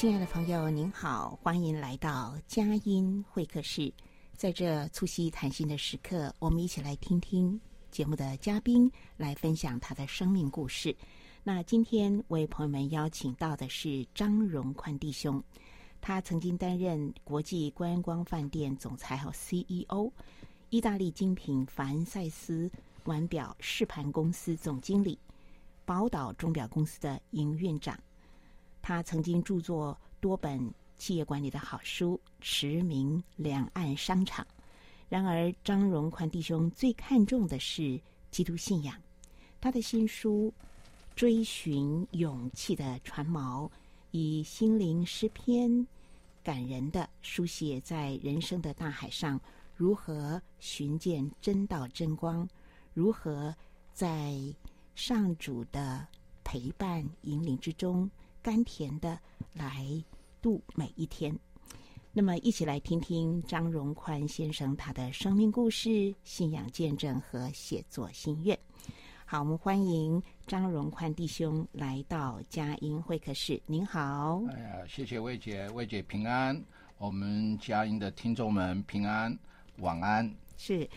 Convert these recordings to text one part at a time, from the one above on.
亲爱的朋友，您好，欢迎来到佳音会客室。在这促膝谈心的时刻，我们一起来听听节目的嘉宾来分享他的生命故事。那今天为朋友们邀请到的是张荣宽弟兄，他曾经担任国际观光饭店总裁和 CEO，意大利精品凡赛斯腕表试盘公司总经理，宝岛钟表公司的营运长。他曾经著作多本企业管理的好书，驰名两岸商场。然而，张荣宽弟兄最看重的是基督信仰。他的新书《追寻勇气的船锚》，以心灵诗篇感人的书写在人生的大海上，如何寻见真道真光，如何在上主的陪伴引领之中。甘甜的来度每一天。那么，一起来听听张荣宽先生他的生命故事、信仰见证和写作心愿。好，我们欢迎张荣宽弟兄来到佳音会客室。您好。哎呀，谢谢魏姐，魏姐平安。我们佳音的听众们平安，晚安。是，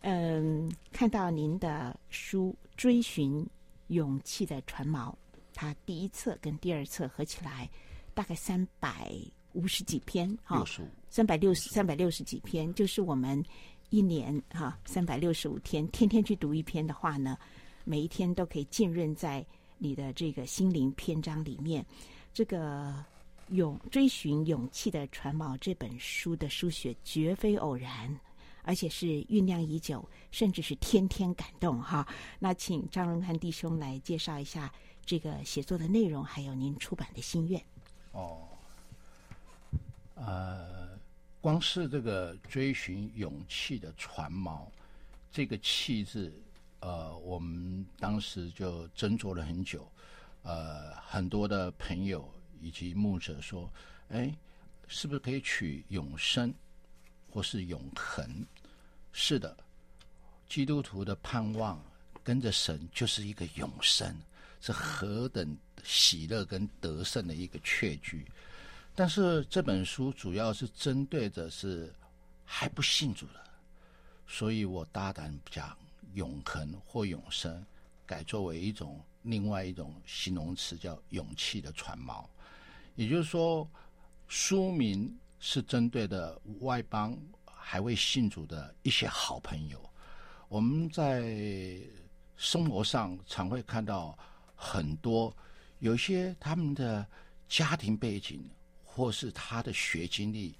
嗯，看到您的书《追寻勇气的船锚》。他第一册跟第二册合起来，大概三百五十几篇，哈，三百六十三百六十几篇，就是我们一年哈三百六十五天，天天去读一篇的话呢，每一天都可以浸润在你的这个心灵篇章里面。这个勇追寻勇气的船锚这本书的书写绝非偶然，而且是酝酿已久，甚至是天天感动哈。那请张荣汉弟兄来介绍一下。这个写作的内容，还有您出版的心愿。哦，呃，光是这个追寻勇气的船锚，这个“气”字，呃，我们当时就斟酌了很久。呃，很多的朋友以及牧者说：“哎，是不是可以取永生，或是永恒？”是的，基督徒的盼望跟着神就是一个永生。是何等喜乐跟得胜的一个确据，但是这本书主要是针对的是还不信主的，所以我大胆讲永恒或永生，改作为一种另外一种形容词，叫勇气的船锚。也就是说，书名是针对的外邦还未信主的一些好朋友。我们在生活上常会看到。很多有些他们的家庭背景，或是他的学经历、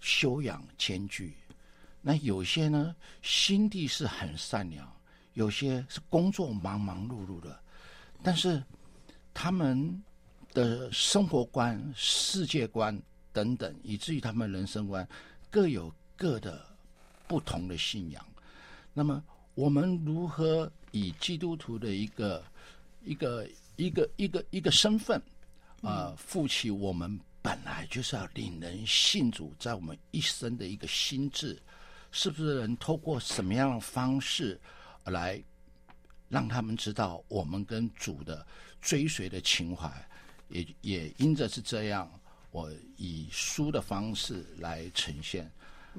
修养兼具；那有些呢，心地是很善良；有些是工作忙忙碌碌的，但是他们的生活观、世界观等等，以至于他们人生观各有各的不同的信仰。那么，我们如何以基督徒的一个一个一个一个一个身份，啊、呃，负起我们本来就是要领人信主，在我们一生的一个心智，是不是能透过什么样的方式来让他们知道我们跟主的追随的情怀？也也因着是这样，我以书的方式来呈现。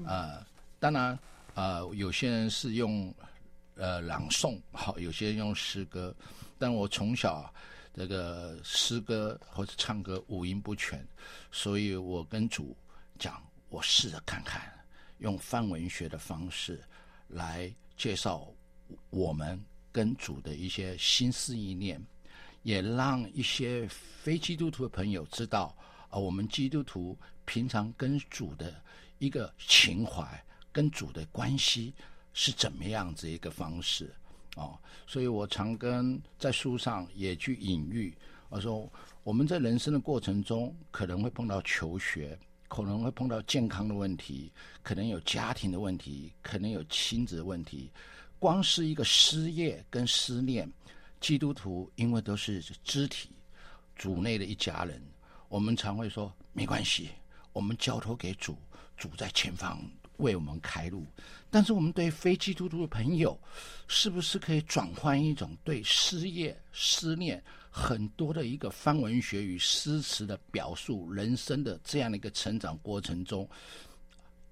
呃，当然，呃，有些人是用呃朗诵，好，有些人用诗歌，但我从小这个诗歌或者唱歌五音不全，所以我跟主讲，我试着看看，用范文学的方式来介绍我们跟主的一些心思意念，也让一些非基督徒的朋友知道，啊，我们基督徒平常跟主的。一个情怀跟主的关系是怎么样子一个方式哦，所以我常跟在书上也去隐喻，我说我们在人生的过程中可能会碰到求学，可能会碰到健康的问题，可能有家庭的问题，可能有亲子的问题，光是一个失业跟思念，基督徒因为都是肢体主内的一家人，我们常会说没关系，我们交托给主。主在前方为我们开路，但是我们对非基督徒的朋友，是不是可以转换一种对失业、思念很多的一个方文学与诗词的表述，人生的这样的一个成长过程中，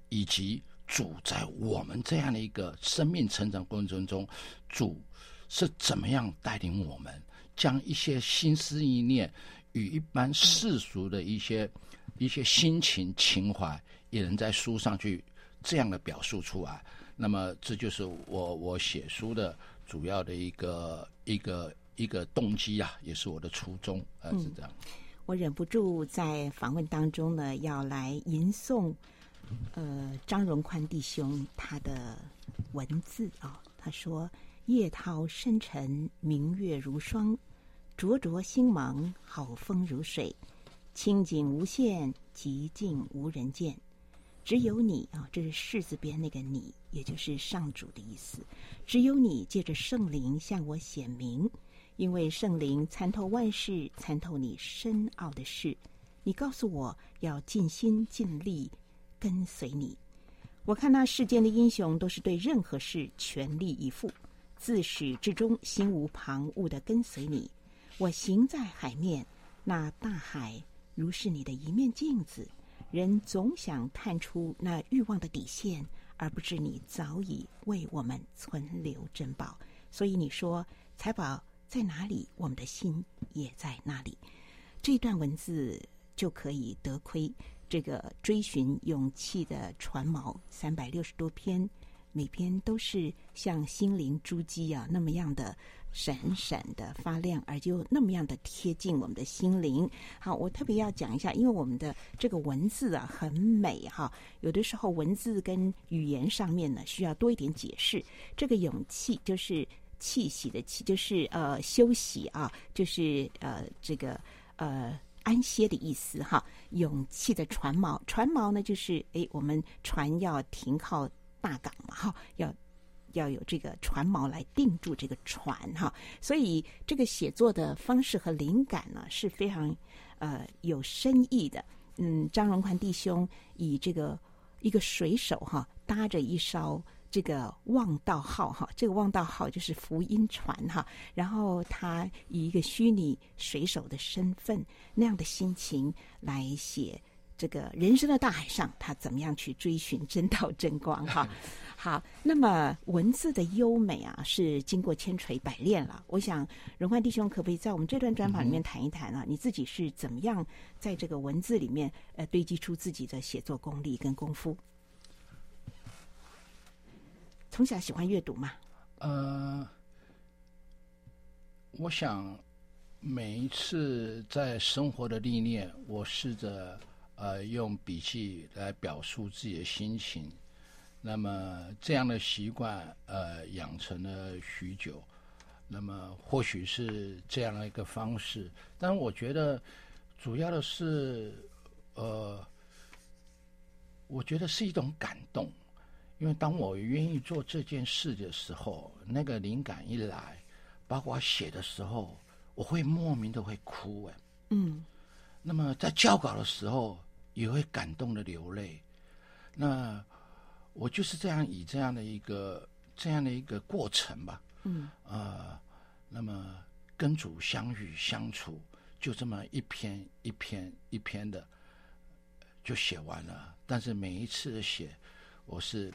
以及主在我们这样的一个生命成长过程中，主是怎么样带领我们，将一些心思意念与一般世俗的一些一些心情情怀。也能在书上去这样的表述出来，那么这就是我我写书的主要的一个一个一个动机啊，也是我的初衷，啊，是这样。我忍不住在访问当中呢，要来吟诵，呃，张荣宽弟兄他的文字啊，他说：“夜涛深沉，明月如霜，灼灼星芒，好风如水，清景无限，极静无人见。”只有你啊，这是士字边那个你，也就是上主的意思。只有你借着圣灵向我显明，因为圣灵参透万事，参透你深奥的事。你告诉我要尽心尽力跟随你。我看那世间的英雄都是对任何事全力以赴，自始至终心无旁骛地跟随你。我行在海面，那大海如是你的一面镜子。人总想探出那欲望的底线，而不知你早已为我们存留珍宝。所以你说财宝在哪里，我们的心也在那里。这段文字就可以得窥这个追寻勇气的船锚，三百六十多篇，每篇都是像心灵珠玑啊那么样的。闪闪的发亮，而就那么样的贴近我们的心灵。好，我特别要讲一下，因为我们的这个文字啊很美哈，有的时候文字跟语言上面呢需要多一点解释。这个勇气就是气息的气，就是呃休息啊，就是呃这个呃安歇的意思哈。勇气的船锚，船锚呢就是哎我们船要停靠大港嘛哈，要。要有这个船锚来定住这个船哈，所以这个写作的方式和灵感呢是非常呃有深意的。嗯，张荣宽弟兄以这个一个水手哈搭着一艘这个望道号哈，这个望道号就是福音船哈，然后他以一个虚拟水手的身份那样的心情来写这个人生的大海上，他怎么样去追寻真道真光哈。好，那么文字的优美啊，是经过千锤百炼了。我想荣宽弟兄可不可以在我们这段专访里面谈一谈啊？嗯、你自己是怎么样在这个文字里面呃堆积出自己的写作功力跟功夫？从小喜欢阅读吗？呃，我想每一次在生活的历练，我试着呃用笔记来表述自己的心情。那么这样的习惯，呃，养成了许久。那么或许是这样的一个方式，但我觉得主要的是，呃，我觉得是一种感动。因为当我愿意做这件事的时候，那个灵感一来，包括写的时候，我会莫名的会哭哎。嗯。那么在校稿的时候，也会感动的流泪。那。我就是这样以这样的一个这样的一个过程吧，嗯，呃，那么跟主相遇相处，就这么一篇一篇一篇的就写完了。但是每一次的写，我是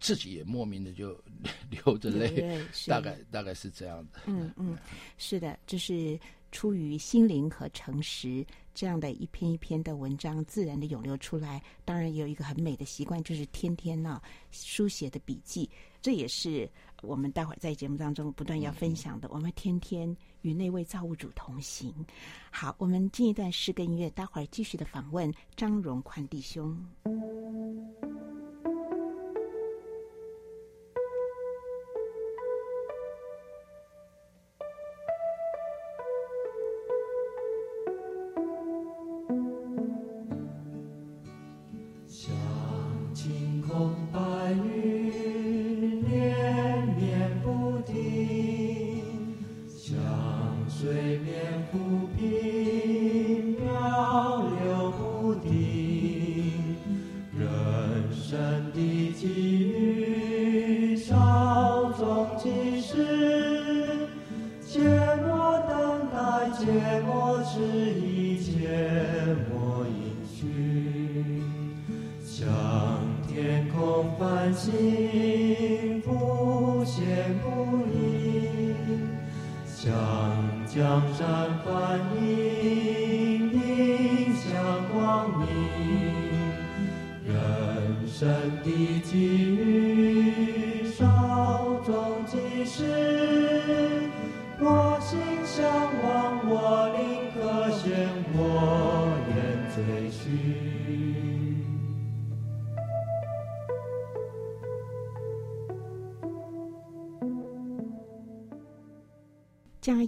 自己也莫名的就 流着泪，大概大概是这样的。嗯嗯，是的，这是出于心灵和诚实，这样的一篇一篇的文章自然的涌流出来。当然也有一个很美的习惯，就是天天呢、书写的笔记，这也是我们待会儿在节目当中不断要分享的。我们天天与那位造物主同行。好，我们进一段诗歌音乐，待会儿继续的访问张荣宽弟兄。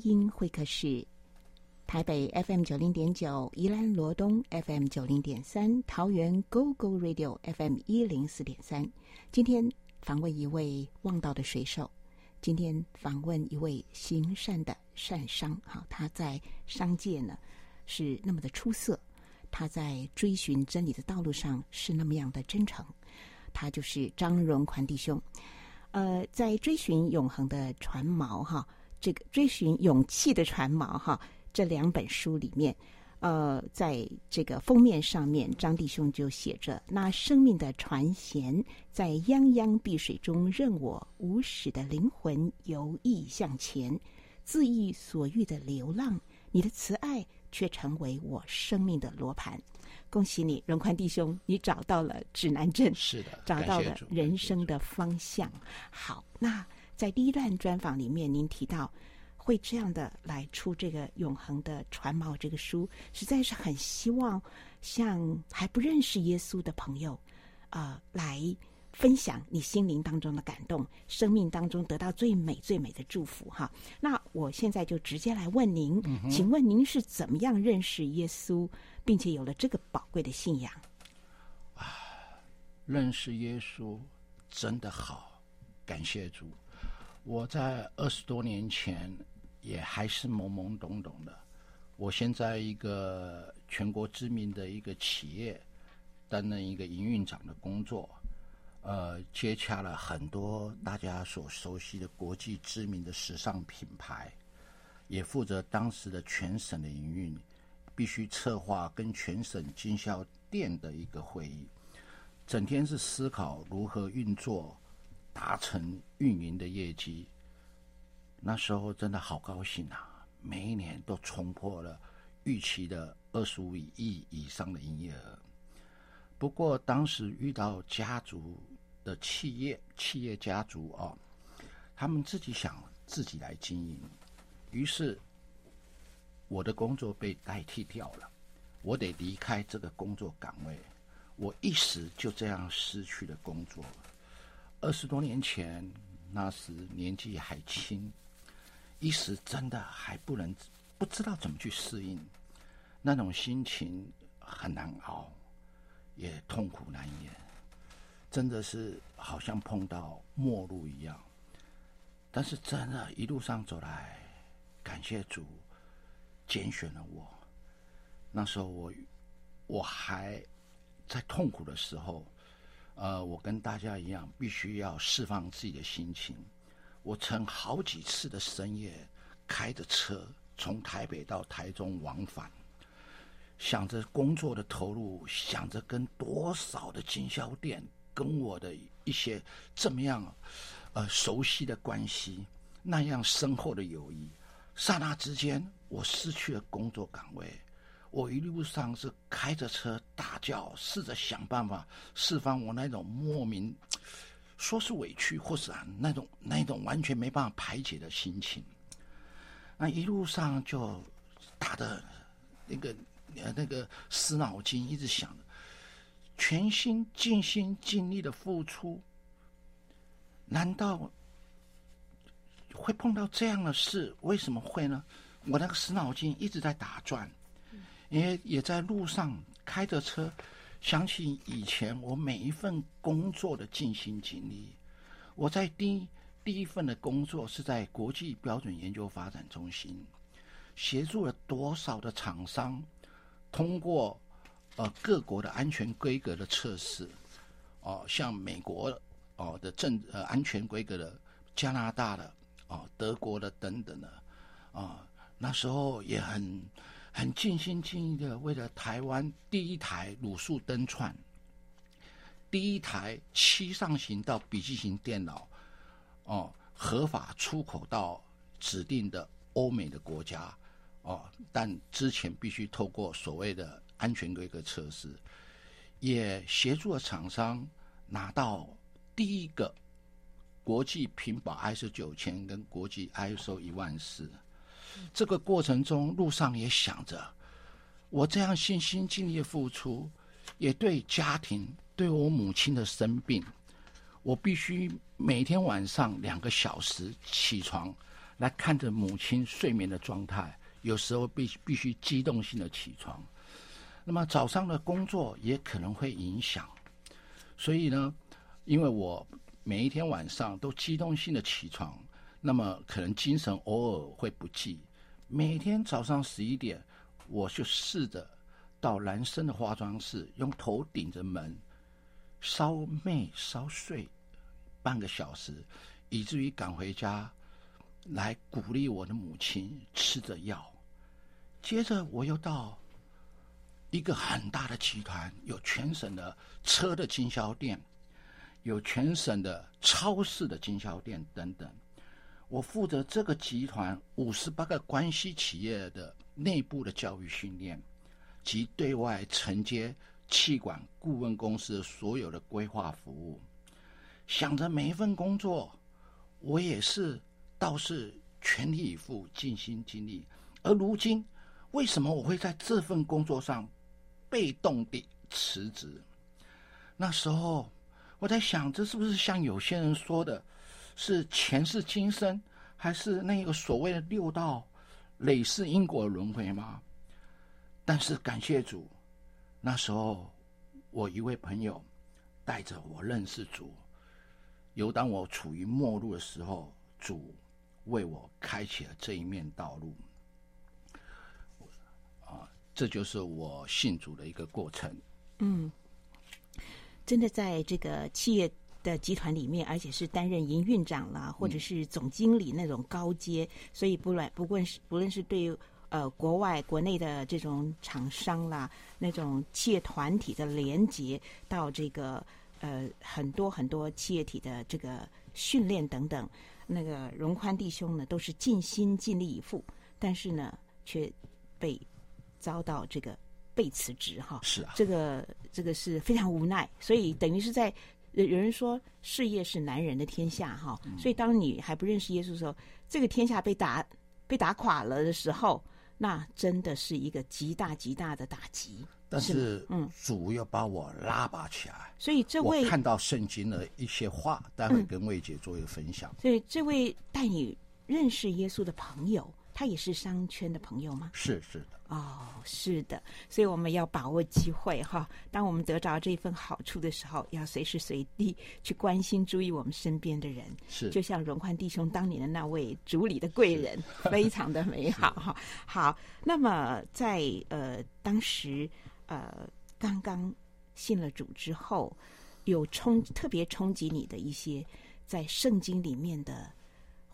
音会客室，台北 FM 九零点九，宜兰罗东 FM 九零点三，桃园 GO GO Radio FM 一零四点三。今天访问一位望道的水手，今天访问一位行善的善商。哈，他在商界呢是那么的出色，他在追寻真理的道路上是那么样的真诚。他就是张荣宽弟兄。呃，在追寻永恒的船锚，哈。这个追寻勇气的船锚，哈，这两本书里面，呃，在这个封面上面，张弟兄就写着：“那生命的船舷，在泱泱碧水中，任我无始的灵魂游弋向前，恣意所欲的流浪。你的慈爱却成为我生命的罗盘。恭喜你，荣宽弟兄，你找到了指南针，是的，找到了人生的方向。好，那。”在第一段专访里面，您提到会这样的来出这个《永恒的船锚》这个书，实在是很希望向还不认识耶稣的朋友，啊、呃，来分享你心灵当中的感动，生命当中得到最美最美的祝福。哈，那我现在就直接来问您，嗯、请问您是怎么样认识耶稣，并且有了这个宝贵的信仰？啊，认识耶稣真的好，感谢主。我在二十多年前也还是懵懵懂懂的。我现在一个全国知名的一个企业担任一个营运长的工作，呃，接洽了很多大家所熟悉的国际知名的时尚品牌，也负责当时的全省的营运，必须策划跟全省经销店的一个会议，整天是思考如何运作。达成运营的业绩，那时候真的好高兴啊！每一年都冲破了预期的二十五亿以上的营业额。不过当时遇到家族的企业，企业家族啊，他们自己想自己来经营，于是我的工作被代替掉了，我得离开这个工作岗位，我一时就这样失去了工作。二十多年前，那时年纪还轻，一时真的还不能不知道怎么去适应，那种心情很难熬，也痛苦难言，真的是好像碰到末路一样。但是真的，一路上走来，感谢主拣选了我。那时候我我还在痛苦的时候。呃，我跟大家一样，必须要释放自己的心情。我曾好几次的深夜开着车从台北到台中往返，想着工作的投入，想着跟多少的经销店跟我的一些这么样呃熟悉的关系，那样深厚的友谊，刹那之间我失去了工作岗位。我一路上是开着车大叫，试着想办法释放我那种莫名，说是委屈，或是啊那种那种完全没办法排解的心情。那一路上就打的那个那个死脑筋，一直想，全心尽心尽力的付出，难道会碰到这样的事？为什么会呢？我那个死脑筋一直在打转。也也在路上开着车，想起以前我每一份工作的尽心尽力。我在第第一份的工作是在国际标准研究发展中心，协助了多少的厂商通过呃各国的安全规格的测试，哦、像美国哦、的政呃安全规格的，加拿大的哦、德国的等等的啊、那时候也很。很尽心尽力的，为了台湾第一台卤素灯串，第一台七上行到笔记型电脑，哦，合法出口到指定的欧美的国家，哦，但之前必须透过所谓的安全规格测试，也协助了厂商拿到第一个国际品保 ISO 九千跟国际 ISO 一万四。这个过程中，路上也想着，我这样尽心尽力的付出，也对家庭，对我母亲的生病，我必须每天晚上两个小时起床，来看着母亲睡眠的状态，有时候必必须机动性的起床，那么早上的工作也可能会影响，所以呢，因为我每一天晚上都机动性的起床，那么可能精神偶尔会不济。每天早上十一点，我就试着到男生的化妆室，用头顶着门，烧妹烧睡半个小时，以至于赶回家来鼓励我的母亲吃着药。接着我又到一个很大的集团，有全省的车的经销店，有全省的超市的经销店等等。我负责这个集团五十八个关系企业的内部的教育训练，及对外承接企管顾问公司所有的规划服务。想着每一份工作，我也是倒是全力以赴、尽心尽力。而如今，为什么我会在这份工作上被动地辞职？那时候我在想，这是不是像有些人说的？是前世今生，还是那个所谓的六道累世因果轮回吗？但是感谢主，那时候我一位朋友带着我认识主，有当我处于末路的时候，主为我开启了这一面道路。啊，这就是我信主的一个过程。嗯，真的在这个企业。的集团里面，而且是担任营运长啦，或者是总经理那种高阶，嗯、所以不论不论是不论是对呃国外国内的这种厂商啦，那种企业团体的连接，到这个呃很多很多企业体的这个训练等等，那个荣宽弟兄呢都是尽心尽力以赴，但是呢却被遭到这个被辞职哈，是啊，这个这个是非常无奈，所以等于是在。有有人说事业是男人的天下，哈，所以当你还不认识耶稣的时候，这个天下被打被打垮了的时候，那真的是一个极大极大的打击。但是，嗯，主要把我拉拔起来。所以这位看到圣经的一些话，待会跟魏姐做一个分享。所以这位带你认识耶稣的朋友，他也是商圈的朋友吗？是是的。哦，是的，所以我们要把握机会哈。当我们得着这份好处的时候，要随时随地去关心、注意我们身边的人。是，就像荣宽弟兄当年的那位主里的贵人，非常的美好哈。好，那么在呃当时呃刚刚信了主之后，有冲特别冲击你的一些在圣经里面的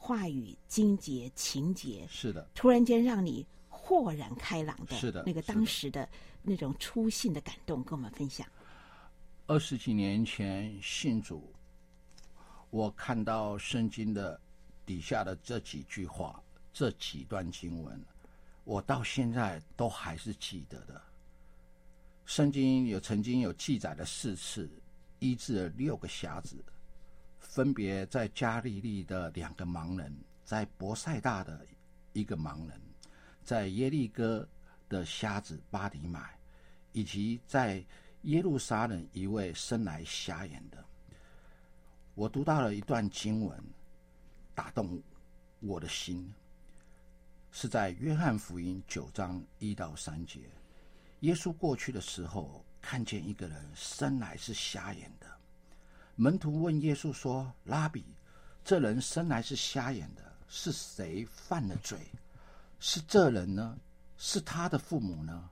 话语、经节、情节，是的，突然间让你。豁然开朗的，是的，那个当时的那种初信的感动，跟我们分享。二十几年前信主，我看到圣经的底下的这几句话，这几段经文，我到现在都还是记得的。圣经有曾经有记载了四次医治了六个瞎子，分别在加利利的两个盲人，在伯赛大的一个盲人，在耶利哥的瞎子巴迪买，以及在。耶路撒冷一位生来瞎眼的，我读到了一段经文，打动我的心，是在约翰福音九章一到三节。耶稣过去的时候，看见一个人生来是瞎眼的，门徒问耶稣说：“拉比，这人生来是瞎眼的，是谁犯了罪？是这人呢？是他的父母呢？”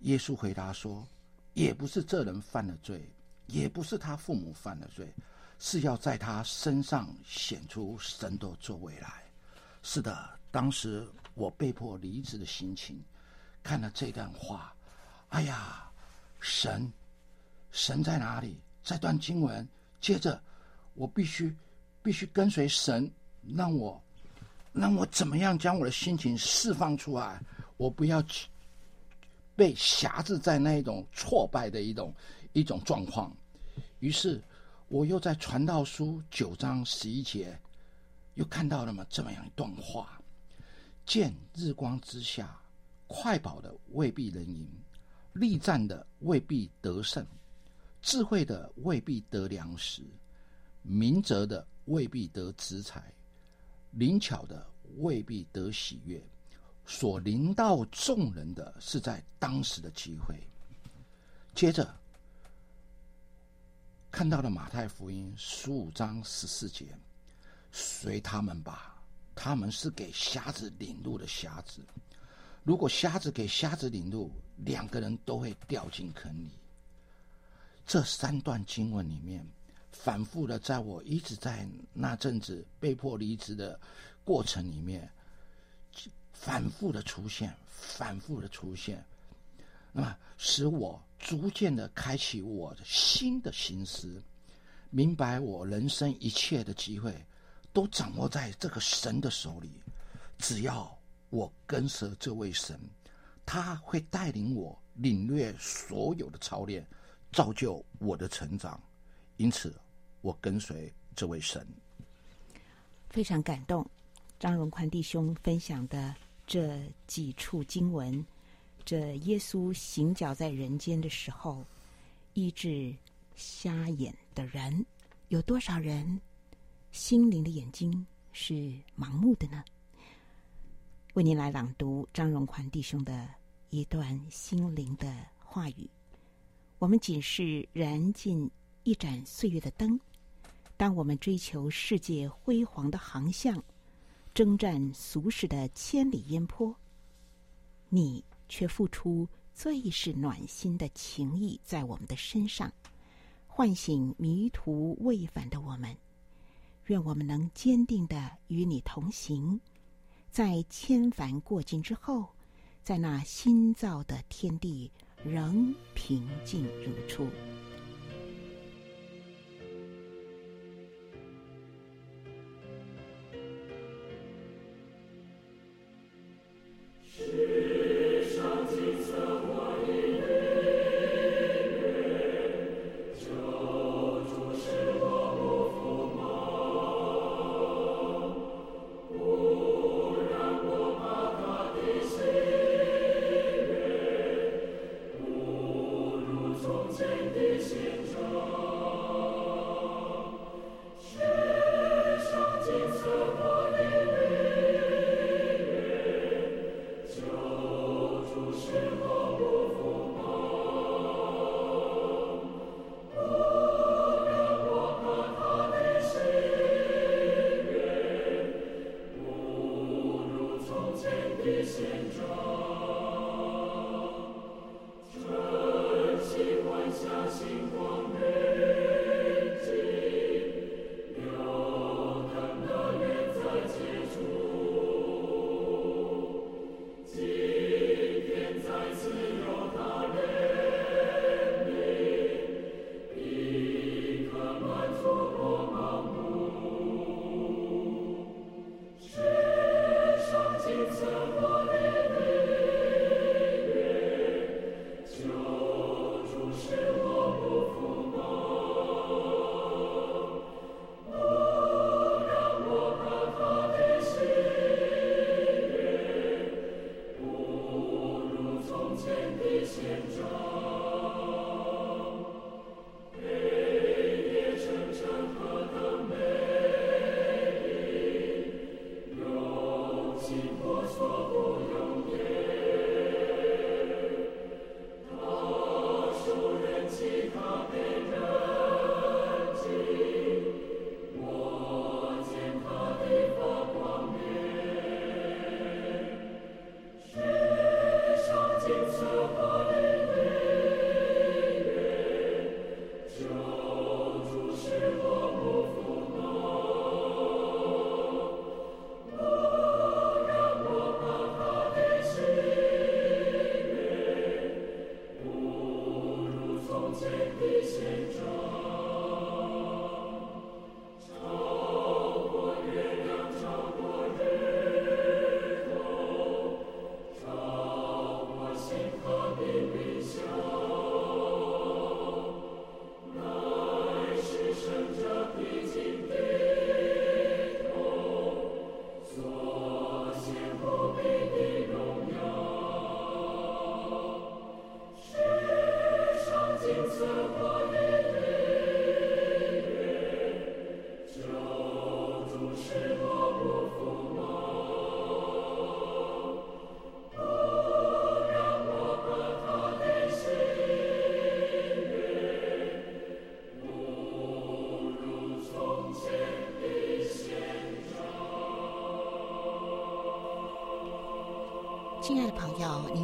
耶稣回答说。也不是这人犯了罪，也不是他父母犯了罪，是要在他身上显出神的作为来。是的，当时我被迫离职的心情，看了这段话，哎呀，神，神在哪里？这段经文，接着我必须必须跟随神，让我让我怎么样将我的心情释放出来？我不要。被挟制在那一种挫败的一种一种状况，于是我又在传道书九章十一节又看到了嘛这么样一段话：见日光之下，快跑的未必能赢，力战的未必得胜，智慧的未必得粮食，明哲的未必得资财，灵巧的未必得喜悦。所临到众人的是在当时的机会。接着看到了马太福音十五章十四节，随他们吧，他们是给瞎子领路的瞎子。如果瞎子给瞎子领路，两个人都会掉进坑里。这三段经文里面，反复的在我一直在那阵子被迫离职的过程里面。反复的出现，反复的出现，那么使我逐渐的开启我的新的心思，明白我人生一切的机会都掌握在这个神的手里。只要我跟随这位神，他会带领我领略所有的操练，造就我的成长。因此，我跟随这位神。非常感动，张荣宽弟兄分享的。这几处经文，这耶稣行脚在人间的时候，医治瞎眼的人，有多少人心灵的眼睛是盲目的呢？为您来朗读张荣宽弟兄的一段心灵的话语。我们仅是燃尽一盏岁月的灯，当我们追求世界辉煌的航向。征战俗世的千里烟波，你却付出最是暖心的情谊在我们的身上，唤醒迷途未返的我们。愿我们能坚定的与你同行，在千帆过尽之后，在那新造的天地仍平静如初。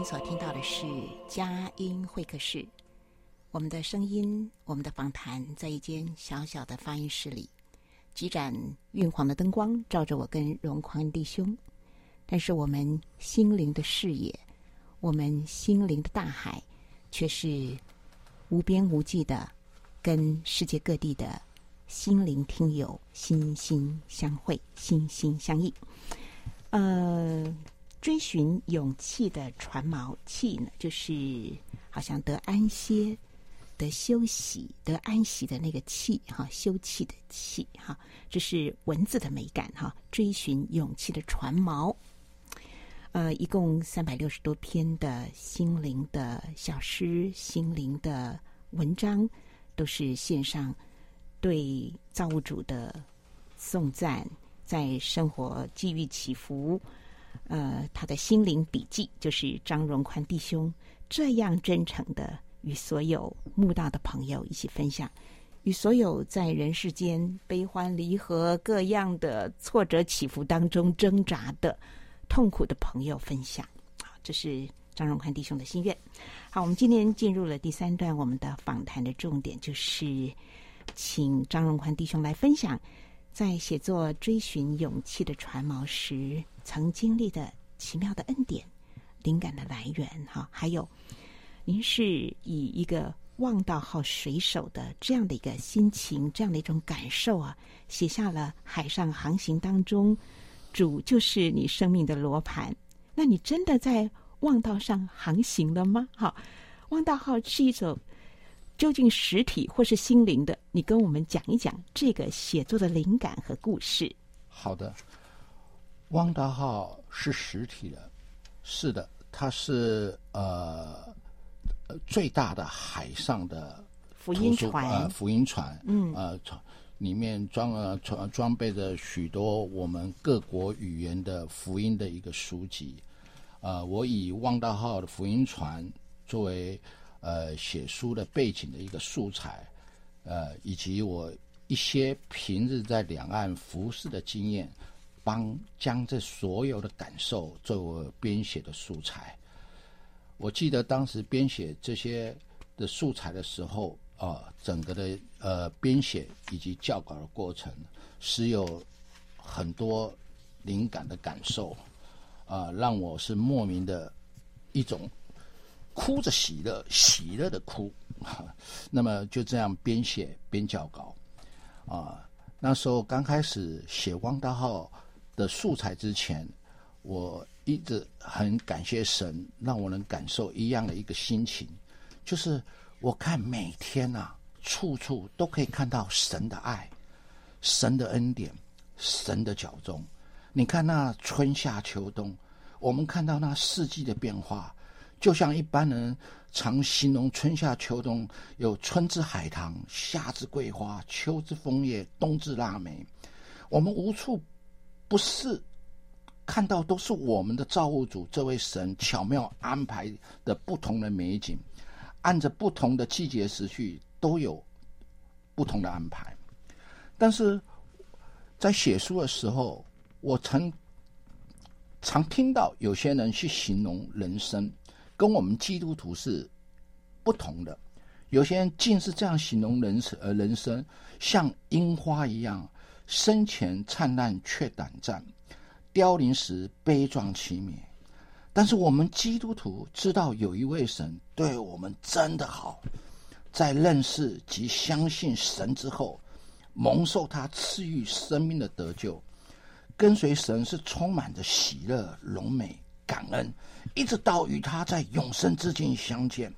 您所听到的是佳音会客室。我们的声音，我们的访谈，在一间小小的发音室里，几盏晕黄的灯光照着我跟荣宽弟兄。但是我们心灵的视野，我们心灵的大海，却是无边无际的，跟世界各地的心灵听友心心相会，心心相印。呃。追寻勇气的船锚，气呢，就是好像得安歇、得休息、得安息的那个气，哈，休憩的气，哈，这是文字的美感，哈。追寻勇气的船锚，呃，一共三百六十多篇的心灵的小诗、心灵的文章，都是献上对造物主的颂赞，在生活际遇起伏。呃，他的心灵笔记就是张荣宽弟兄这样真诚的与所有慕道的朋友一起分享，与所有在人世间悲欢离合、各样的挫折起伏当中挣扎的痛苦的朋友分享。好，这是张荣宽弟兄的心愿。好，我们今天进入了第三段，我们的访谈的重点就是请张荣宽弟兄来分享。在写作《追寻勇气的船锚》时，曾经历的奇妙的恩典、灵感的来源，哈，还有您是以一个望道号水手的这样的一个心情、这样的一种感受啊，写下了海上航行当中，主就是你生命的罗盘。那你真的在望道上航行了吗？哈，望道号是一种。究竟实体或是心灵的？你跟我们讲一讲这个写作的灵感和故事。好的，汪达号是实体的，是的，它是呃最大的海上的福音船，呃，福音船，嗯，呃，里面装了装装备着许多我们各国语言的福音的一个书籍。呃，我以汪大号的福音船作为。呃，写书的背景的一个素材，呃，以及我一些平日在两岸服侍的经验，帮将这所有的感受作为编写的素材。我记得当时编写这些的素材的时候，啊、整个的呃编写以及校稿的过程，是有很多灵感的感受，啊、让我是莫名的一种。哭着喜乐，喜乐的哭，那么就这样边写边校稿，啊，那时候刚开始写《汪道号》的素材之前，我一直很感谢神，让我能感受一样的一个心情，就是我看每天啊，处处都可以看到神的爱、神的恩典、神的脚中。你看那春夏秋冬，我们看到那四季的变化。就像一般人常形容春夏秋冬，有春之海棠，夏之桂花，秋之枫叶，冬之腊梅。我们无处不是看到，都是我们的造物主这位神巧妙安排的不同的美景，按着不同的季节时序都有不同的安排。但是在写书的时候，我曾常听到有些人去形容人生，跟我们基督徒是不同的。有些人竟是这样形容人生，而人生像樱花一样。生前灿烂却短暂，凋零时悲壮凄美。但是我们基督徒知道有一位神对我们真的好，在认识及相信神之后，蒙受他赐予生命的得救，跟随神是充满着喜乐、荣美、感恩，一直到与他在永生之境相见。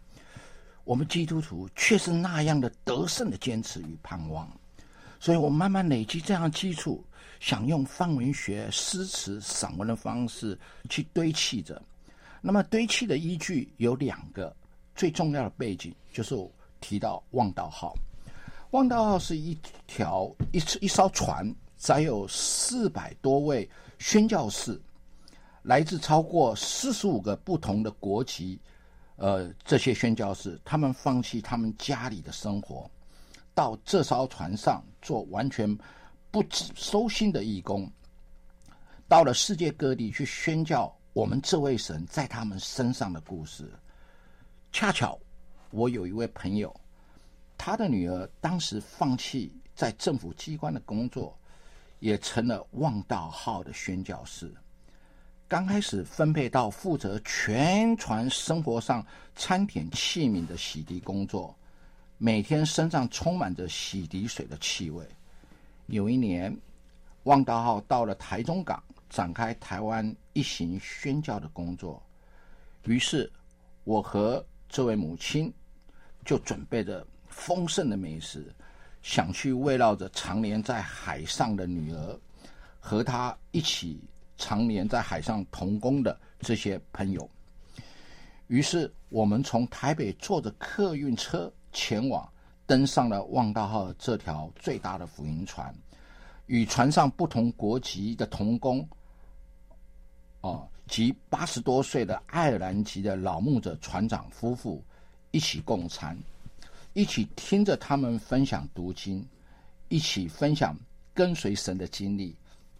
我们基督徒却是那样的得胜的坚持与盼望。所以我慢慢累积这样基础，想用范文学、诗词、散文的方式去堆砌着。那么堆砌的依据有两个最重要的背景，就是我提到望道号。望道号是一条一一艘船，载有四百多位宣教士，来自超过四十五个不同的国籍。呃，这些宣教士，他们放弃他们家里的生活。到这艘船上做完全不收薪的义工，到了世界各地去宣教我们这位神在他们身上的故事。恰巧我有一位朋友，他的女儿当时放弃在政府机关的工作，也成了望道号的宣教士。刚开始分配到负责全船生活上餐点器皿的洗涤工作。每天身上充满着洗涤水的气味。有一年，望道号到了台中港，展开台湾一行宣教的工作。于是，我和这位母亲就准备着丰盛的美食，想去慰劳着常年在海上的女儿，和她一起常年在海上同工的这些朋友。于是，我们从台北坐着客运车。前往，登上了望道号这条最大的福音船，与船上不同国籍的同工，哦，及八十多岁的爱尔兰籍的老牧者船长夫妇一起共餐，一起听着他们分享读经，一起分享跟随神的经历、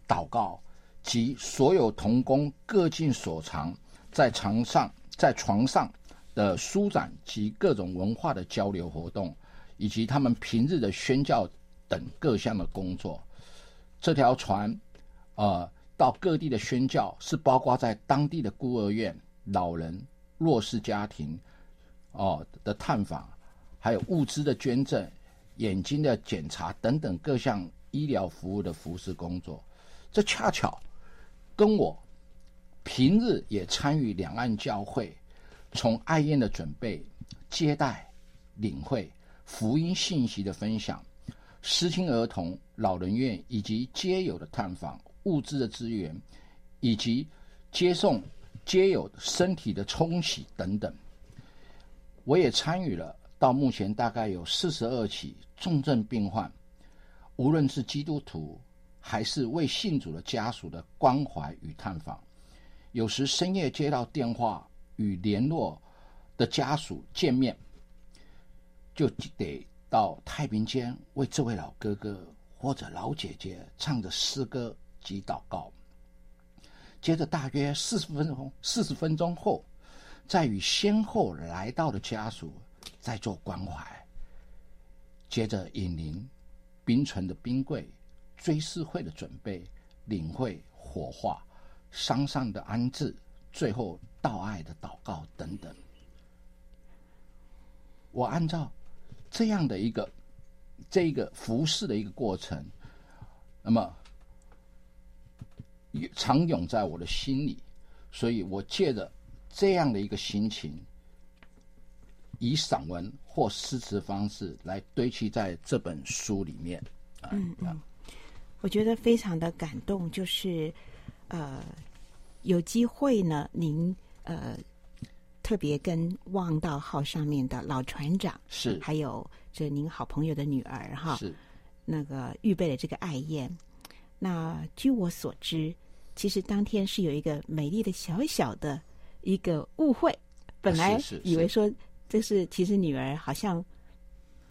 祷告及所有童工各尽所长，在床上，在床上。的舒展及各种文化的交流活动，以及他们平日的宣教等各项的工作。这条船，呃，到各地的宣教是包括在当地的孤儿院、老人、弱势家庭，哦、的探访，还有物资的捐赠、眼睛的检查等等各项医疗服务的服侍工作。这恰巧跟我平日也参与两岸教会。从爱宴的准备、接待、领会、福音信息的分享、失亲儿童、老人院以及街友的探访、物资的资源，以及接送街友身体的冲洗等等，我也参与了。到目前大概有四十二起重症病患，无论是基督徒还是为信主的家属的关怀与探访，有时深夜接到电话。与联络的家属见面，就得到太平间为这位老哥哥或者老姐姐唱着诗歌及祷告。接着大约四十分钟，四十分钟后，再与先后来到的家属再做关怀。接着引灵冰存的冰柜，追思会的准备，领会火化，丧上的安置。最后，道爱的祷告等等，我按照这样的一个这个服侍的一个过程，那么常涌在我的心里，所以我借着这样的一个心情，以散文或诗词方式来堆砌在这本书里面。嗯嗯，我觉得非常的感动，就是呃。有机会呢，您呃特别跟望道号上面的老船长是，还有这您好朋友的女儿哈，是那个预备了这个爱宴。那据我所知，其实当天是有一个美丽的小小的一个误会，本来以为说这是其实女儿好像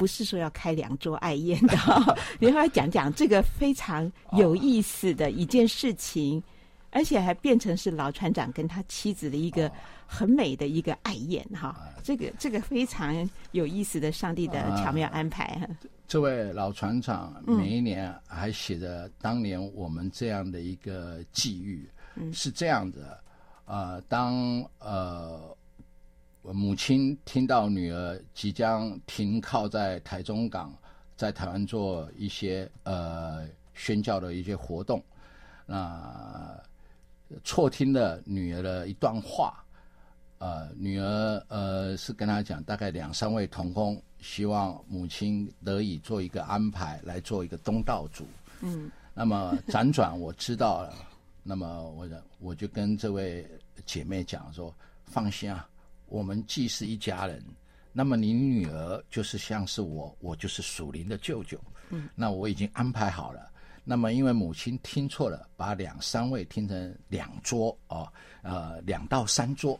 不是说要开两桌爱宴的，然后要讲讲这个非常有意思的一件事情。哦而且还变成是老船长跟他妻子的一个很美的一个爱宴哈、哦，这个这个非常有意思的上帝的巧妙安排。这位老船长每一年还写着当年我们这样的一个际遇，嗯、是这样的，呃，当呃母亲听到女儿即将停靠在台中港，在台湾做一些呃宣教的一些活动，那、呃。错听了女儿的一段话，呃，女儿呃是跟她讲，大概两三位同工希望母亲得以做一个安排，来做一个东道主。嗯，那么辗转我知道了，那么我我就跟这位姐妹讲说，放心啊，我们既是一家人，那么你女儿就是像是我，我就是属灵的舅舅。嗯，那我已经安排好了。那么，因为母亲听错了，把两三位听成两桌哦，呃，两到三桌。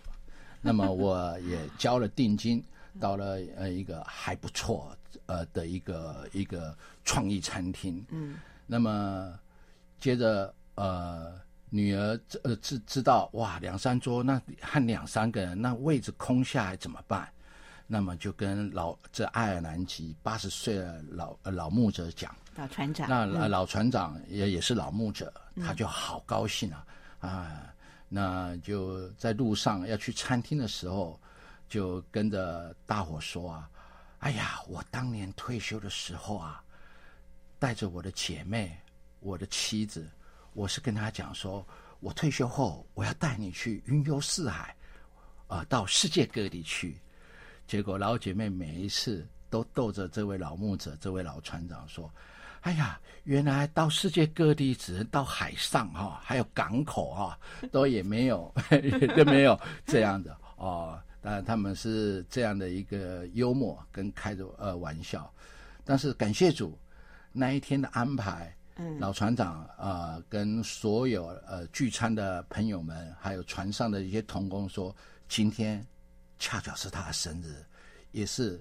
那么我也交了定金，到了呃一个还不错呃的一个一个创意餐厅。嗯。那么接着呃女儿呃知知道哇两三桌那和两三个人那位置空下来怎么办？那么就跟老这爱尔兰籍八十岁的老老牧者讲。老船长，那老船长也也是老牧者，嗯、他就好高兴啊啊！那就在路上要去餐厅的时候，就跟着大伙说啊：“哎呀，我当年退休的时候啊，带着我的姐妹，我的妻子，我是跟他讲说，我退休后我要带你去云游四海，啊、到世界各地去。结果老姐妹每一次都逗着这位老牧者，这位老船长说。”哎呀，原来到世界各地只能到海上哈、哦，还有港口哈、哦，都也没有，都没有这样的哦。当然他们是这样的一个幽默跟开着呃玩笑，但是感谢主，那一天的安排，嗯，老船长啊、呃、跟所有呃聚餐的朋友们，还有船上的一些童工说，今天恰巧是他的生日，也是。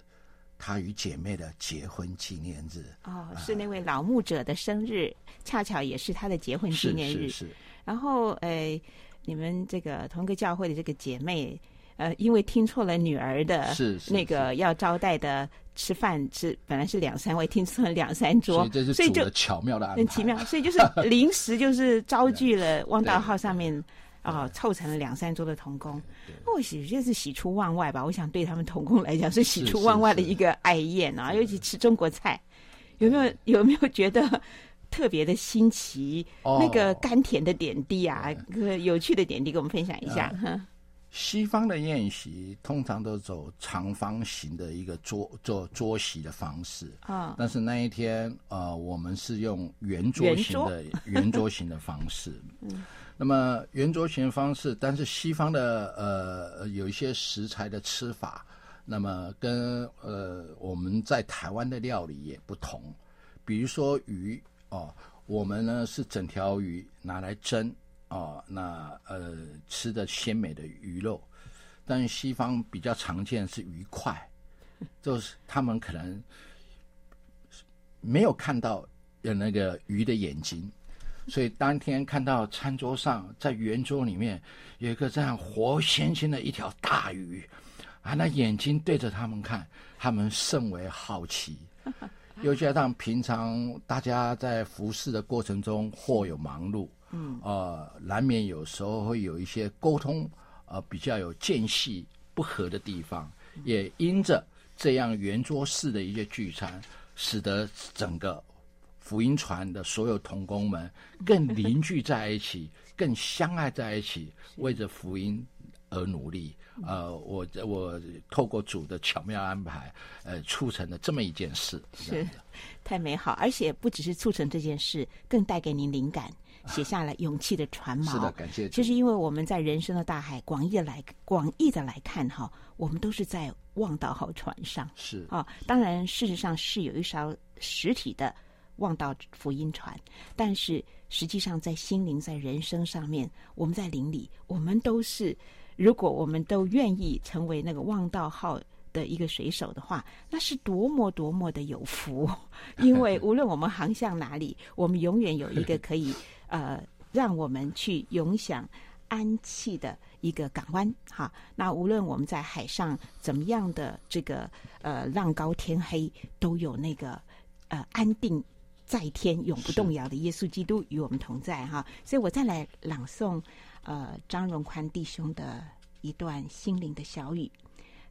他与姐妹的结婚纪念日哦，是那位老牧者的生日，呃、恰巧也是他的结婚纪念日。是，是，是。然后，呃，你们这个同一个教会的这个姐妹，呃，因为听错了女儿的，是那个要招待的吃饭是本来是两三位，听错了两三桌，所以这是主的巧妙的安排，很奇妙。所以就是 临时就是招聚了汪道号上面。啊、哦，凑成了两三桌的童工，或许就是喜出望外吧。我想对他们童工来讲是喜出望外的一个爱宴啊，尤其吃中国菜，有没有有没有觉得特别的新奇？哦、那个甘甜的点滴啊，个有趣的点滴，跟我们分享一下。嗯、西方的宴席通常都走长方形的一个桌桌桌席的方式啊，但是那一天呃，我们是用圆桌型的圆桌型的方式。嗯。那么圆桌型的方式，但是西方的呃有一些食材的吃法，那么跟呃我们在台湾的料理也不同。比如说鱼哦，我们呢是整条鱼拿来蒸哦，那呃吃的鲜美的鱼肉，但是西方比较常见是鱼块，就是他们可能没有看到有那个鱼的眼睛。所以当天看到餐桌上在圆桌里面有一个这样活鲜鲜的一条大鱼，啊，那眼睛对着他们看，他们甚为好奇。又加上平常大家在服侍的过程中或有忙碌，嗯，呃，难免有时候会有一些沟通，呃，比较有间隙不合的地方，也因着这样圆桌式的一些聚餐，使得整个。福音船的所有同工们更凝聚在一起，更相爱在一起，为着福音而努力。呃，我我透过主的巧妙安排，呃，促成了这么一件事。是，太美好，而且不只是促成这件事，更带给您灵感。写下了勇气的船锚。是的，感谢。其实，因为我们在人生的大海广义的来广义的来看哈，我们都是在望道号船上。是啊，当然，事实上是有一艘实体的望道福音船，但是实际上在心灵、在人生上面，我们在灵里，我们都是，如果我们都愿意成为那个望道号。的一个水手的话，那是多么多么的有福，因为无论我们航向哪里，我们永远有一个可以 呃让我们去永享安憩的一个港湾。哈，那无论我们在海上怎么样的这个呃浪高天黑，都有那个呃安定在天、永不动摇的耶稣基督与我们同在。哈，所以我再来朗诵呃张荣宽弟兄的一段心灵的小语。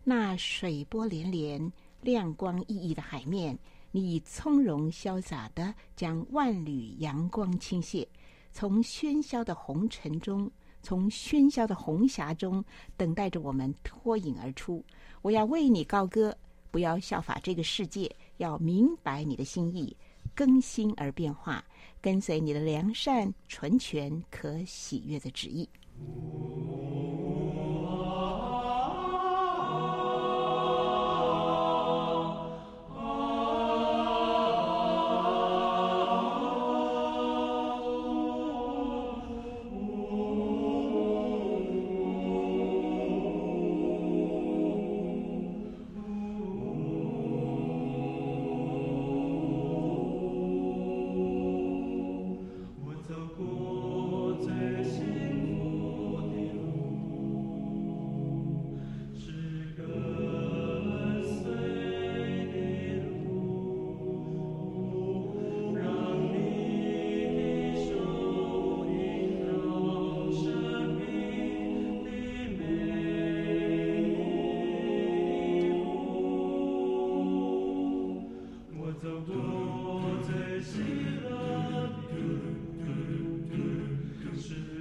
那水波涟涟、亮光熠熠的海面，你以从容潇洒地将万缕阳光倾泻，从喧嚣的红尘中，从喧嚣的红霞中，等待着我们脱颖而出。我要为你高歌，不要效法这个世界，要明白你的心意，更新而变化，跟随你的良善、纯全、可喜悦的旨意。Sesirab, dürüm, dürüm, dürüm, sesirab.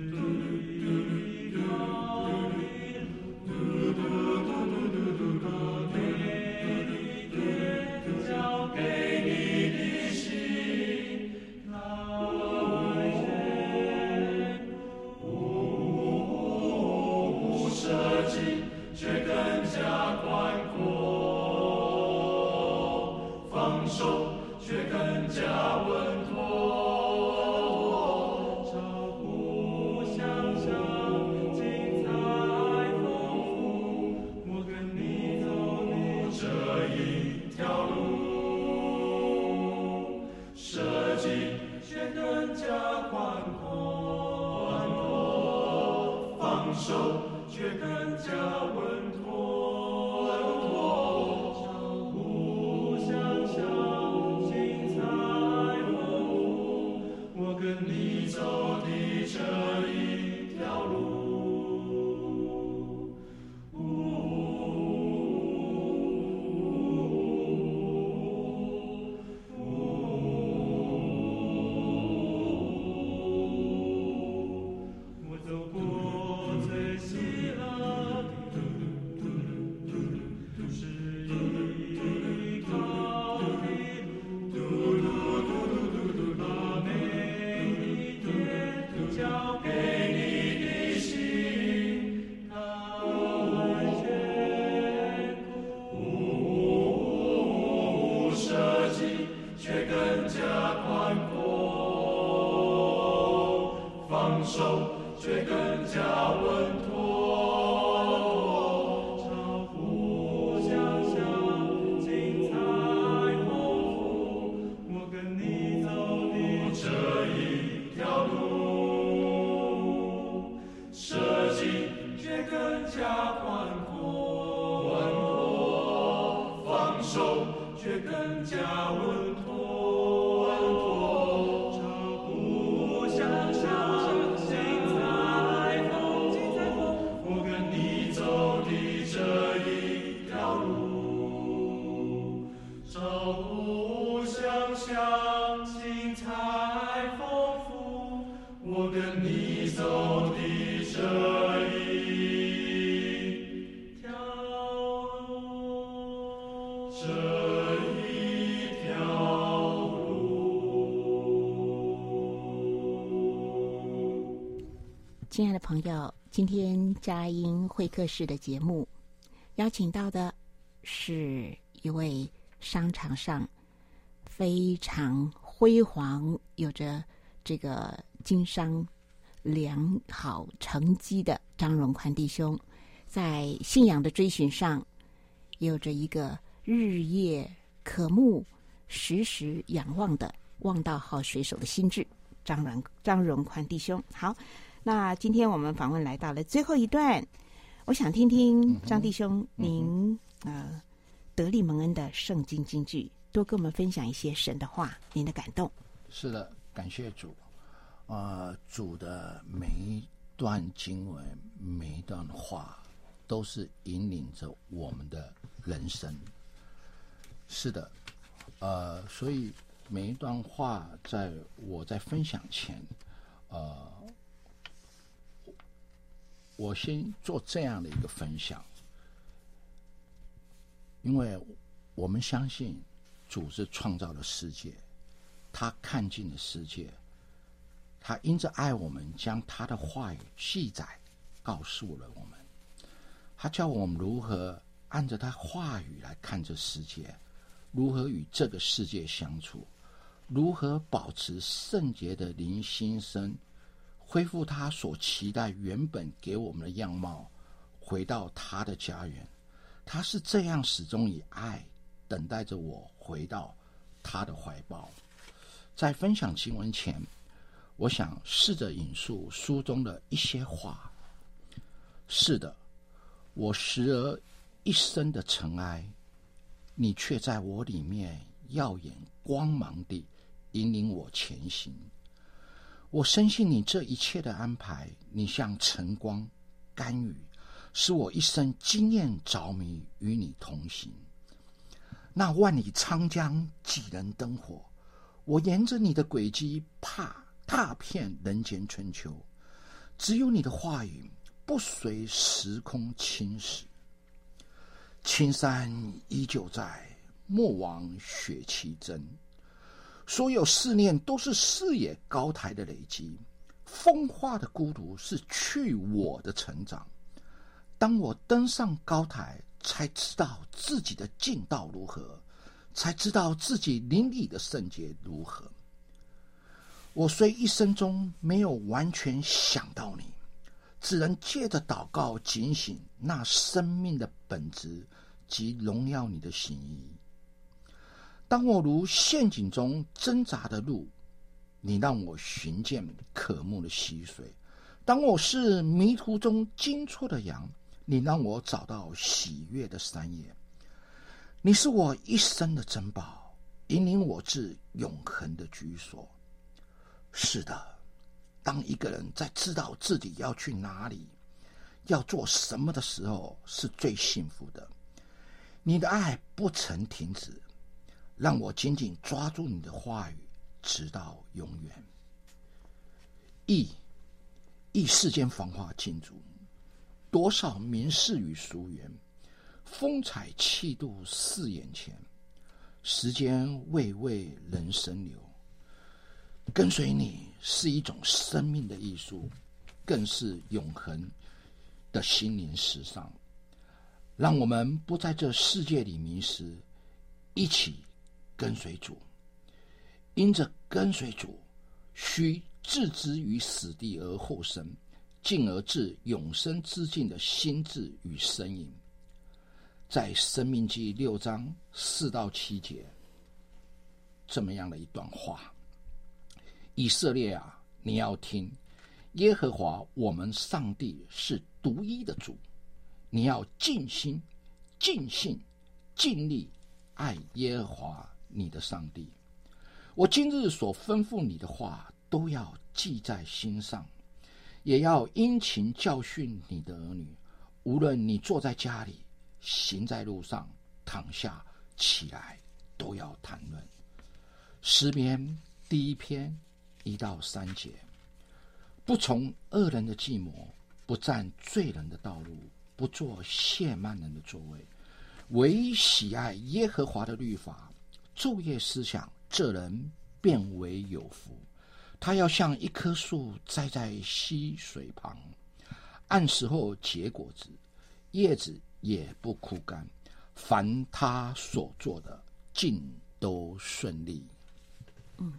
手却更加稳妥。朋友，今天佳音会客室的节目邀请到的是一位商场上非常辉煌、有着这个经商良好成绩的张荣宽弟兄，在信仰的追寻上有着一个日夜渴慕、时时仰望的望道号水手的心智。张荣张荣宽弟兄，好。那今天我们访问来到了最后一段，我想听听张弟兄您、嗯、呃得力蒙恩的圣经金句，多跟我们分享一些神的话，您的感动。是的，感谢主。啊、呃，主的每一段经文、每一段话，都是引领着我们的人生。是的，呃，所以每一段话，在我在分享前，呃。我先做这样的一个分享，因为我们相信主是创造了世界，他看尽了世界，他因着爱我们，将他的话语记载告诉了我们，他教我们如何按着他话语来看这世界，如何与这个世界相处，如何保持圣洁的灵心身。恢复他所期待原本给我们的样貌，回到他的家园。他是这样始终以爱等待着我回到他的怀抱。在分享经文前，我想试着引述书中的一些话。是的，我时而一生的尘埃，你却在我里面耀眼光芒地引领我前行。我深信你这一切的安排，你像晨光、甘雨，使我一生惊艳着迷，与你同行。那万里长江几人灯火？我沿着你的轨迹，踏踏遍人间春秋。只有你的话语，不随时空侵蚀。青山依旧在，莫忘雪旗真。所有思念都是视野高台的累积，风化的孤独是去我的成长。当我登上高台，才知道自己的境道如何，才知道自己灵里的圣洁如何。我虽一生中没有完全想到你，只能借着祷告警醒那生命的本质及荣耀你的心意。当我如陷阱中挣扎的鹿，你让我寻见渴慕的溪水；当我是迷途中惊错的羊，你让我找到喜悦的山野。你是我一生的珍宝，引领我至永恒的居所。是的，当一个人在知道自己要去哪里、要做什么的时候，是最幸福的。你的爱不曾停止。让我紧紧抓住你的话语，直到永远。义，义世间繁华尽逐，多少名士与俗缘，风采气度似眼前，时间未为人生留。跟随你是一种生命的艺术，更是永恒的心灵时尚。让我们不在这世界里迷失，一起。跟随主，因着跟随主，需置之于死地而后生，进而至永生之境的心智与身影。在《生命记》六章四到七节，这么样的一段话：以色列啊，你要听，耶和华我们上帝是独一的主，你要尽心、尽性、尽力爱耶和华。你的上帝，我今日所吩咐你的话，都要记在心上，也要殷勤教训你的儿女。无论你坐在家里，行在路上，躺下起来，都要谈论。诗篇第一篇一到三节：不从恶人的计谋，不站罪人的道路，不做亵慢人的座位，唯喜爱耶和华的律法。昼夜思想，这人便为有福。他要像一棵树栽在溪水旁，按时候结果子，叶子也不枯干。凡他所做的，尽都顺利。嗯，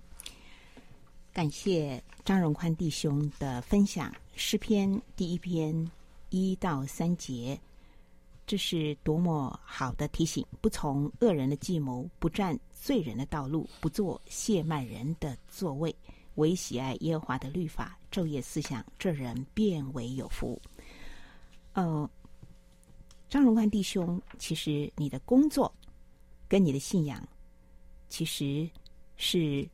感谢张荣宽弟兄的分享。诗篇第一篇一到三节，这是多么好的提醒！不从恶人的计谋，不占罪人的道路，不坐亵慢人的座位。唯喜爱耶和华的律法，昼夜思想，这人便为有福。呃，张荣宽弟兄，其实你的工作跟你的信仰，其实是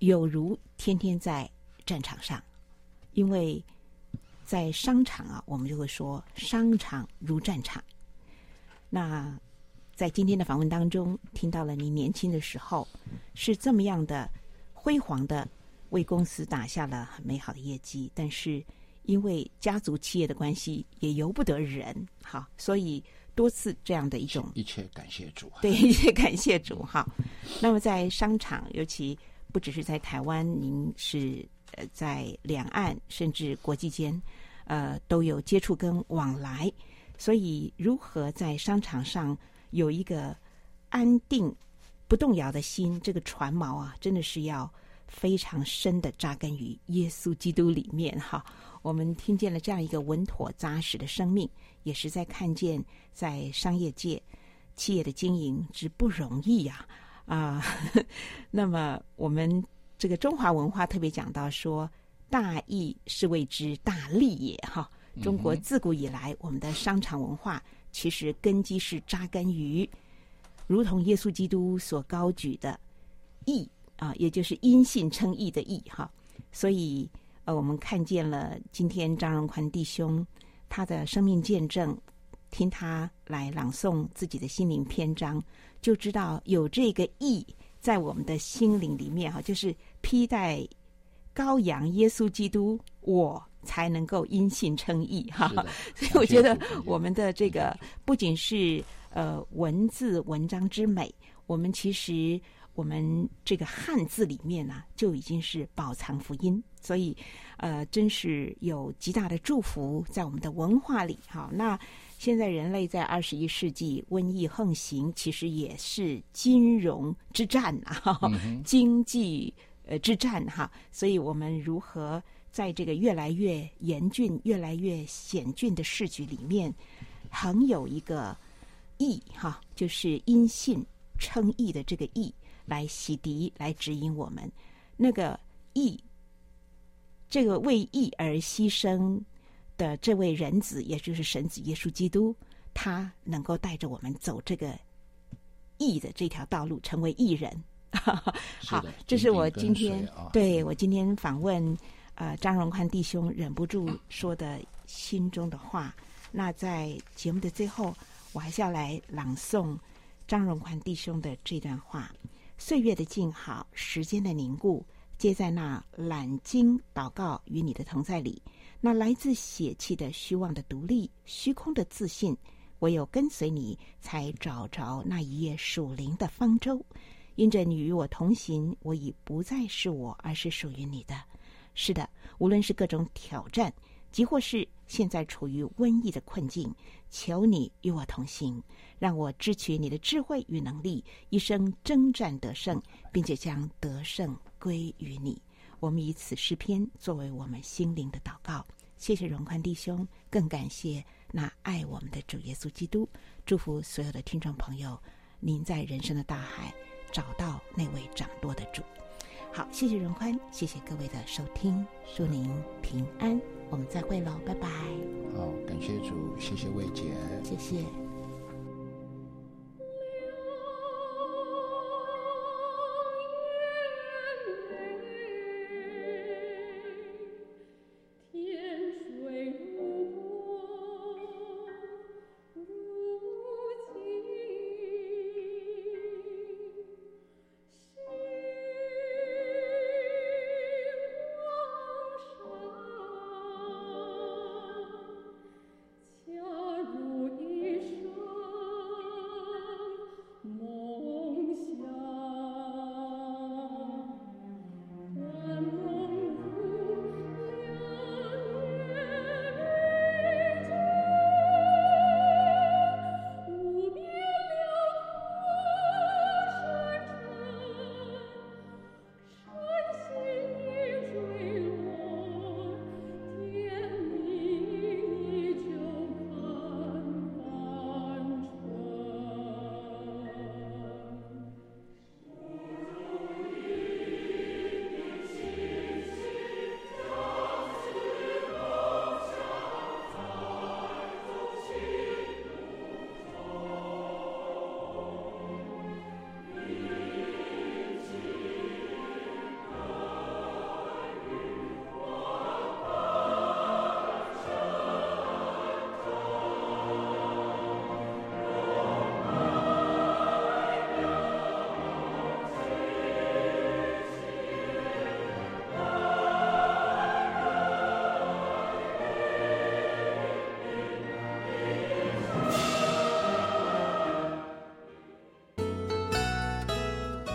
有如天天在战场上，因为在商场啊，我们就会说商场如战场。那在今天的访问当中，听到了您年轻的时候是这么样的辉煌的。为公司打下了很美好的业绩，但是因为家族企业的关系，也由不得人，好，所以多次这样的一种一切感谢主，对，一切感谢主，好。那么在商场，尤其不只是在台湾，您是呃在两岸甚至国际间，呃都有接触跟往来，所以如何在商场上有一个安定不动摇的心，这个船锚啊，真的是要。非常深的扎根于耶稣基督里面，哈，我们听见了这样一个稳妥扎实的生命，也是在看见在商业界企业的经营之不容易呀，啊，啊，那么我们这个中华文化特别讲到说，大义是谓之大利也，哈，中国自古以来我们的商场文化其实根基是扎根于，如同耶稣基督所高举的义。啊，也就是因信称义的义哈，所以呃，我们看见了今天张荣宽弟兄他的生命见证，听他来朗诵自己的心灵篇章，就知道有这个义在我们的心灵里面哈，就是披戴羔羊耶稣基督，我才能够因信称义哈。所以我觉得我们的这个不仅是呃文字文章之美，我们其实。我们这个汉字里面呢、啊，就已经是饱藏福音，所以，呃，真是有极大的祝福在我们的文化里。好，那现在人类在二十一世纪瘟疫横行，其实也是金融之战啊，嗯、经济呃之战哈。所以我们如何在这个越来越严峻、越来越险峻的世局里面，很有一个义哈，就是因信称义的这个义。来洗涤，来指引我们。那个义，这个为义而牺牲的这位人子，也就是神子耶稣基督，他能够带着我们走这个义的这条道路，成为义人。好，这是我今天对我今天访问呃张荣宽弟兄忍不住说的心中的话。那在节目的最后，我还是要来朗诵张荣宽弟兄的这段话。岁月的静好，时间的凝固，皆在那揽经祷告与你的同在里。那来自血气的虚妄的独立，虚空的自信，唯有跟随你，才找着那一叶属灵的方舟。因着你与我同行，我已不再是我，而是属于你的。是的，无论是各种挑战，即或是现在处于瘟疫的困境，求你与我同行。让我支取你的智慧与能力，一生征战得胜，并且将得胜归于你。我们以此诗篇作为我们心灵的祷告。谢谢荣宽弟兄，更感谢那爱我们的主耶稣基督。祝福所有的听众朋友，您在人生的大海找到那位掌舵的主。好，谢谢荣宽，谢谢各位的收听，祝您平安。我们再会喽，拜拜。好，感谢主，谢谢魏姐，谢谢。